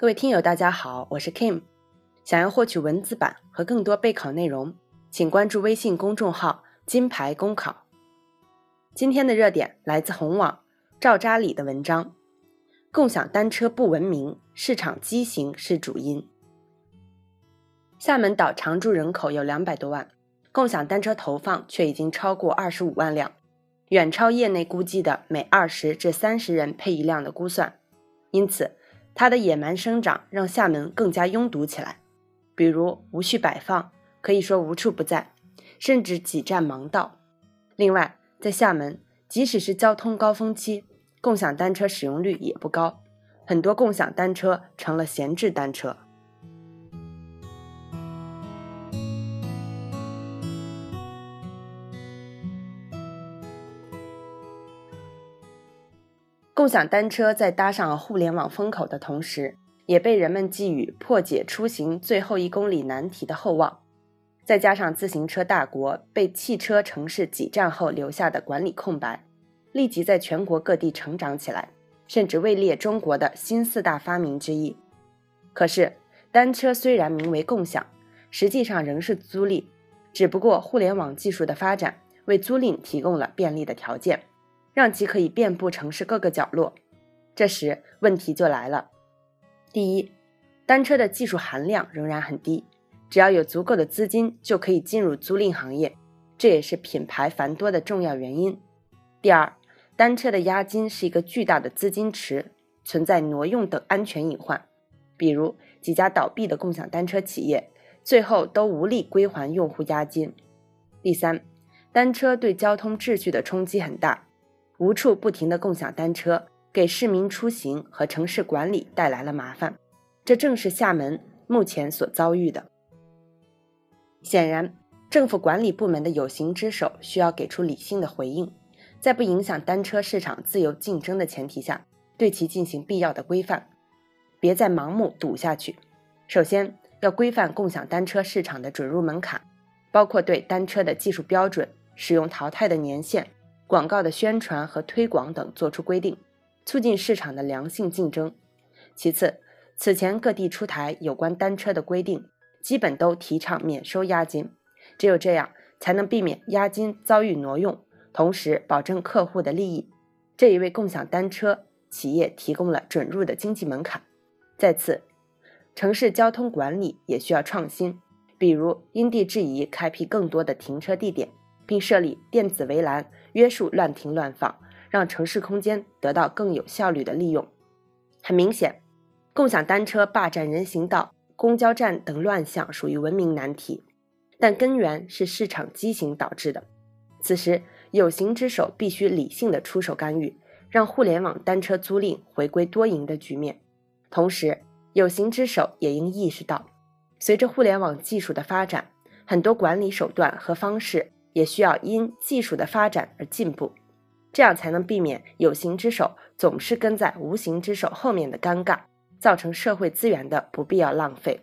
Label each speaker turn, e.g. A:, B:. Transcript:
A: 各位听友，大家好，我是 Kim。想要获取文字版和更多备考内容，请关注微信公众号“金牌公考”。今天的热点来自红网赵扎里的文章：共享单车不文明，市场畸形是主因。厦门岛常住人口有两百多万，共享单车投放却已经超过二十五万辆，远超业内估计的每二十至三十人配一辆的估算。因此，它的野蛮生长让厦门更加拥堵起来，比如无序摆放，可以说无处不在，甚至挤占盲道。另外，在厦门，即使是交通高峰期，共享单车使用率也不高，很多共享单车成了闲置单车。共享单车在搭上互联网风口的同时，也被人们寄予破解出行最后一公里难题的厚望。再加上自行车大国被汽车城市挤占后留下的管理空白，立即在全国各地成长起来，甚至位列中国的新四大发明之一。可是，单车虽然名为共享，实际上仍是租赁，只不过互联网技术的发展为租赁提供了便利的条件。让其可以遍布城市各个角落。这时问题就来了：第一，单车的技术含量仍然很低，只要有足够的资金就可以进入租赁行业，这也是品牌繁多的重要原因。第二，单车的押金是一个巨大的资金池，存在挪用等安全隐患，比如几家倒闭的共享单车企业，最后都无力归还用户押金。第三，单车对交通秩序的冲击很大。无处不停的共享单车，给市民出行和城市管理带来了麻烦，这正是厦门目前所遭遇的。显然，政府管理部门的有形之手需要给出理性的回应，在不影响单车市场自由竞争的前提下，对其进行必要的规范，别再盲目赌下去。首先，要规范共享单车市场的准入门槛，包括对单车的技术标准、使用淘汰的年限。广告的宣传和推广等作出规定，促进市场的良性竞争。其次，此前各地出台有关单车的规定，基本都提倡免收押金，只有这样才能避免押金遭遇挪用，同时保证客户的利益。这也为共享单车企业提供了准入的经济门槛。再次，城市交通管理也需要创新，比如因地制宜开辟更多的停车地点。并设立电子围栏，约束乱停乱放，让城市空间得到更有效率的利用。很明显，共享单车霸占人行道、公交站等乱象属于文明难题，但根源是市场畸形导致的。此时，有形之手必须理性的出手干预，让互联网单车租赁回归多赢的局面。同时，有形之手也应意识到，随着互联网技术的发展，很多管理手段和方式。也需要因技术的发展而进步，这样才能避免有形之手总是跟在无形之手后面的尴尬，造成社会资源的不必要浪费。